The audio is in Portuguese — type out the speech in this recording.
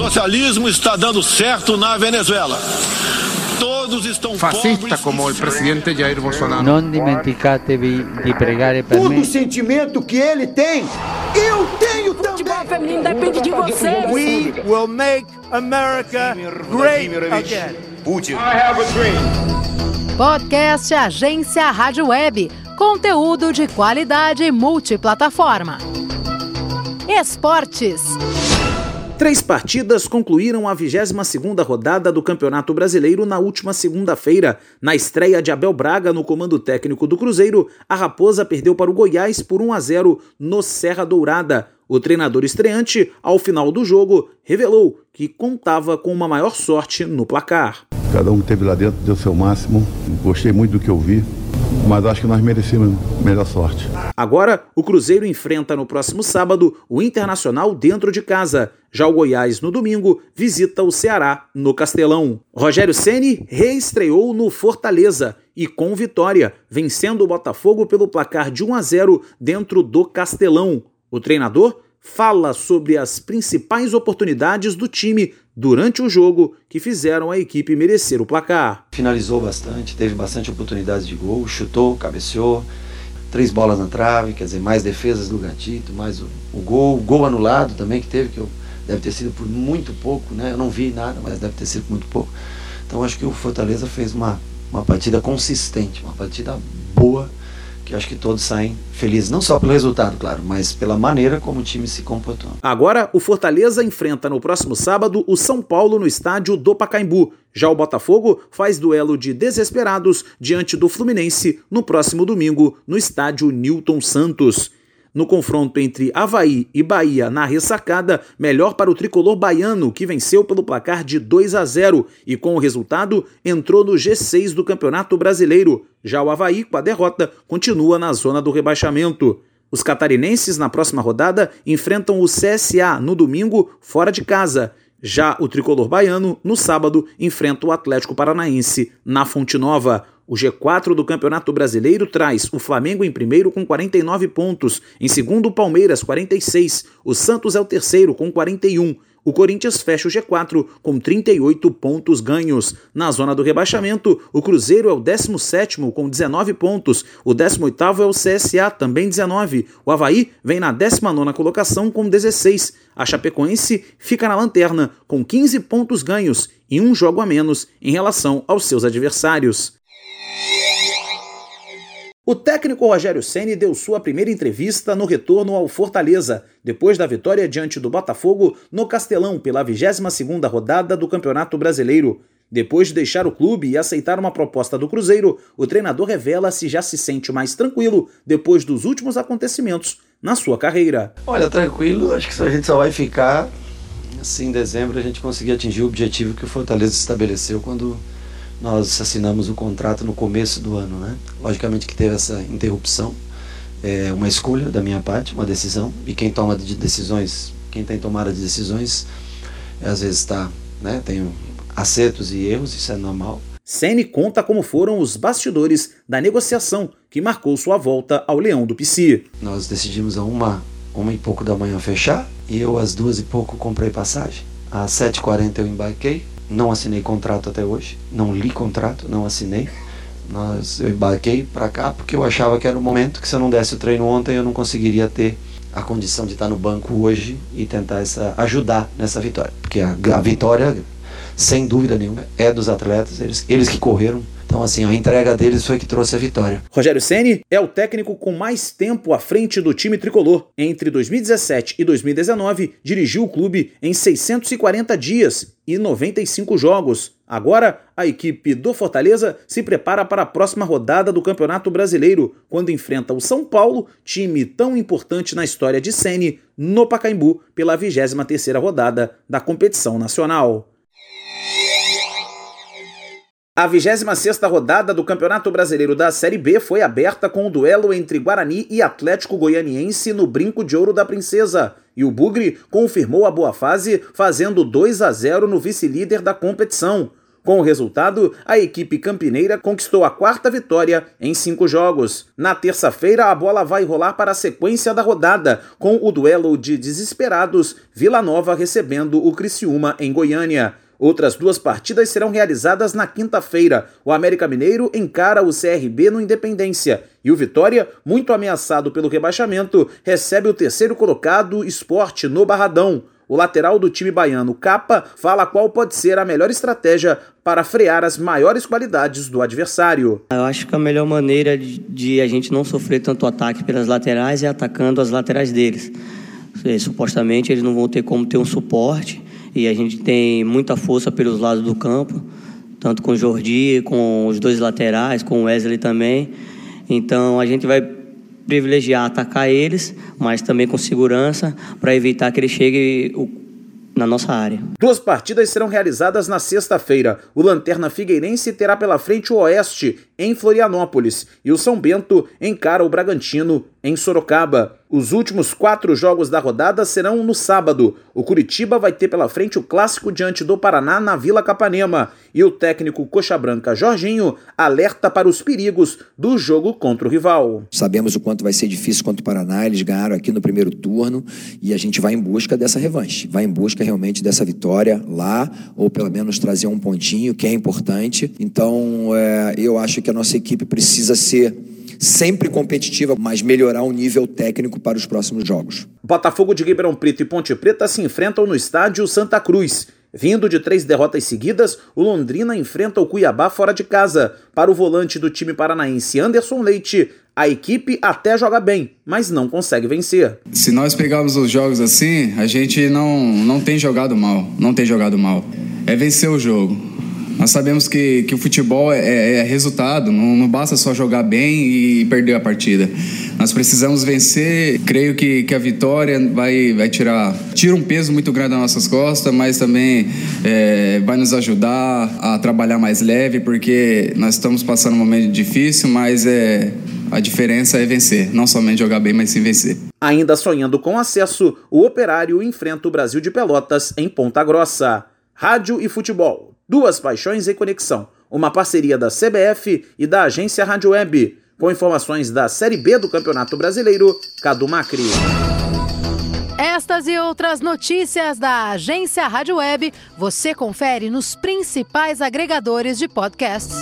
socialismo está dando certo na Venezuela. Todos estão Fascista como o presidente Jair Bolsonaro. Non dimenticatevi di pregare per Todo sentimento que ele tem, eu tenho também. Futebol feminino depende de você. We will make America great again. Podcast Agência Rádio Web. Conteúdo de qualidade multiplataforma. Esportes. Três partidas concluíram a 22ª rodada do Campeonato Brasileiro na última segunda-feira. Na estreia de Abel Braga no comando técnico do Cruzeiro, a Raposa perdeu para o Goiás por 1 a 0 no Serra Dourada. O treinador estreante, ao final do jogo, revelou que contava com uma maior sorte no placar. Cada um que esteve lá dentro deu seu máximo. Gostei muito do que eu vi, mas acho que nós merecemos melhor sorte. Agora, o Cruzeiro enfrenta no próximo sábado o Internacional dentro de casa. Já o Goiás, no domingo, visita o Ceará no Castelão. Rogério Ceni reestreou no Fortaleza e com vitória, vencendo o Botafogo pelo placar de 1 a 0 dentro do Castelão. O treinador fala sobre as principais oportunidades do time durante o jogo que fizeram a equipe merecer o placar. Finalizou bastante, teve bastante oportunidades de gol, chutou, cabeceou, três bolas na trave, quer dizer, mais defesas do Gatito, mais o, o gol, gol anulado também que teve, que eu, deve ter sido por muito pouco, né? Eu não vi nada, mas deve ter sido por muito pouco. Então acho que o Fortaleza fez uma, uma partida consistente, uma partida boa, que acho que todos saem felizes, não só pelo resultado, claro, mas pela maneira como o time se comportou. Agora, o Fortaleza enfrenta no próximo sábado o São Paulo no estádio do Pacaembu. Já o Botafogo faz duelo de desesperados diante do Fluminense no próximo domingo no estádio Newton Santos. No confronto entre Havaí e Bahia na ressacada, melhor para o tricolor baiano, que venceu pelo placar de 2 a 0 e, com o resultado, entrou no G6 do Campeonato Brasileiro. Já o Havaí, com a derrota, continua na zona do rebaixamento. Os catarinenses, na próxima rodada, enfrentam o CSA no domingo, fora de casa. Já o tricolor baiano, no sábado, enfrenta o Atlético Paranaense na Fonte Nova. O G4 do Campeonato Brasileiro traz o Flamengo em primeiro com 49 pontos, em segundo o Palmeiras 46, o Santos é o terceiro com 41. O Corinthians fecha o G4 com 38 pontos ganhos. Na zona do rebaixamento, o Cruzeiro é o 17º com 19 pontos, o 18º é o CSA, também 19. O Havaí vem na 19ª colocação com 16. A Chapecoense fica na lanterna com 15 pontos ganhos e um jogo a menos em relação aos seus adversários. O técnico Rogério Ceni deu sua primeira entrevista no retorno ao Fortaleza, depois da vitória diante do Botafogo no Castelão pela 22ª rodada do Campeonato Brasileiro. Depois de deixar o clube e aceitar uma proposta do Cruzeiro, o treinador revela se já se sente mais tranquilo depois dos últimos acontecimentos na sua carreira. Olha, tranquilo, acho que a gente só vai ficar assim em dezembro a gente conseguir atingir o objetivo que o Fortaleza estabeleceu quando nós assinamos o contrato no começo do ano, né? Logicamente que teve essa interrupção, é uma escolha da minha parte, uma decisão, e quem toma de decisões, quem tem tomada de decisões, às vezes está, né? Tem acertos e erros, isso é normal. Ceni conta como foram os bastidores da negociação que marcou sua volta ao Leão do Pici. Nós decidimos a uma, uma e pouco da manhã fechar, e eu às duas e pouco comprei passagem. Às 7h40 eu embarquei, não assinei contrato até hoje, não li contrato, não assinei. Nós, eu embarquei para cá porque eu achava que era o momento que se eu não desse o treino ontem eu não conseguiria ter a condição de estar no banco hoje e tentar essa, ajudar nessa vitória. Porque a, a vitória, sem dúvida nenhuma, é dos atletas, eles, eles que correram. Então, assim, a entrega deles foi que trouxe a vitória. Rogério Ceni é o técnico com mais tempo à frente do time tricolor. Entre 2017 e 2019, dirigiu o clube em 640 dias e 95 jogos. Agora, a equipe do Fortaleza se prepara para a próxima rodada do Campeonato Brasileiro, quando enfrenta o São Paulo, time tão importante na história de Ceni, no Pacaembu, pela 23ª rodada da competição nacional. A 26ª rodada do Campeonato Brasileiro da Série B foi aberta com o duelo entre Guarani e Atlético Goianiense no Brinco de Ouro da Princesa, e o Bugre confirmou a boa fase, fazendo 2 a 0 no vice-líder da competição. Com o resultado, a equipe campineira conquistou a quarta vitória em cinco jogos. Na terça-feira, a bola vai rolar para a sequência da rodada, com o duelo de desesperados, Vila Nova recebendo o Criciúma em Goiânia. Outras duas partidas serão realizadas na quinta-feira. O América Mineiro encara o CRB no Independência e o Vitória, muito ameaçado pelo rebaixamento, recebe o terceiro colocado Esporte no Barradão. O lateral do time baiano, Capa, fala qual pode ser a melhor estratégia para frear as maiores qualidades do adversário. Eu acho que a melhor maneira de, de a gente não sofrer tanto ataque pelas laterais é atacando as laterais deles. Supostamente eles não vão ter como ter um suporte e a gente tem muita força pelos lados do campo, tanto com o Jordi, com os dois laterais, com o Wesley também. Então a gente vai privilegiar atacar eles, mas também com segurança para evitar que ele chegue na nossa área. Duas partidas serão realizadas na sexta-feira. O Lanterna Figueirense terá pela frente o Oeste, em Florianópolis, e o São Bento encara o Bragantino, em Sorocaba. Os últimos quatro jogos da rodada serão no sábado. O Curitiba vai ter pela frente o clássico diante do Paraná na Vila Capanema. E o técnico Coxa Branca Jorginho alerta para os perigos do jogo contra o rival. Sabemos o quanto vai ser difícil contra o Paraná. Eles ganharam aqui no primeiro turno e a gente vai em busca dessa revanche. Vai em busca realmente dessa vitória lá, ou pelo menos trazer um pontinho, que é importante. Então, é, eu acho que a nossa equipe precisa ser sempre competitiva, mas melhorar o nível técnico para os próximos jogos. Botafogo de Ribeirão Preto e Ponte Preta se enfrentam no estádio Santa Cruz. Vindo de três derrotas seguidas, o Londrina enfrenta o Cuiabá fora de casa. Para o volante do time paranaense Anderson Leite, a equipe até joga bem, mas não consegue vencer. Se nós pegarmos os jogos assim, a gente não, não tem jogado mal, não tem jogado mal. É vencer o jogo. Nós sabemos que, que o futebol é, é, é resultado, não, não, basta só jogar bem e perder a partida. Nós precisamos vencer. Creio que, que a vitória vai, vai tirar tira um peso muito grande das nossas costas, mas também é, vai nos ajudar a trabalhar mais leve, porque nós estamos passando um momento difícil, mas é, a diferença é vencer, não somente jogar bem, mas sim vencer. Ainda sonhando com acesso, o Operário enfrenta o Brasil de Pelotas em Ponta Grossa. Rádio e futebol Duas Paixões em Conexão, uma parceria da CBF e da agência Rádio Web, com informações da Série B do Campeonato Brasileiro, Cadu Macri. Estas e outras notícias da agência Rádio Web você confere nos principais agregadores de podcasts.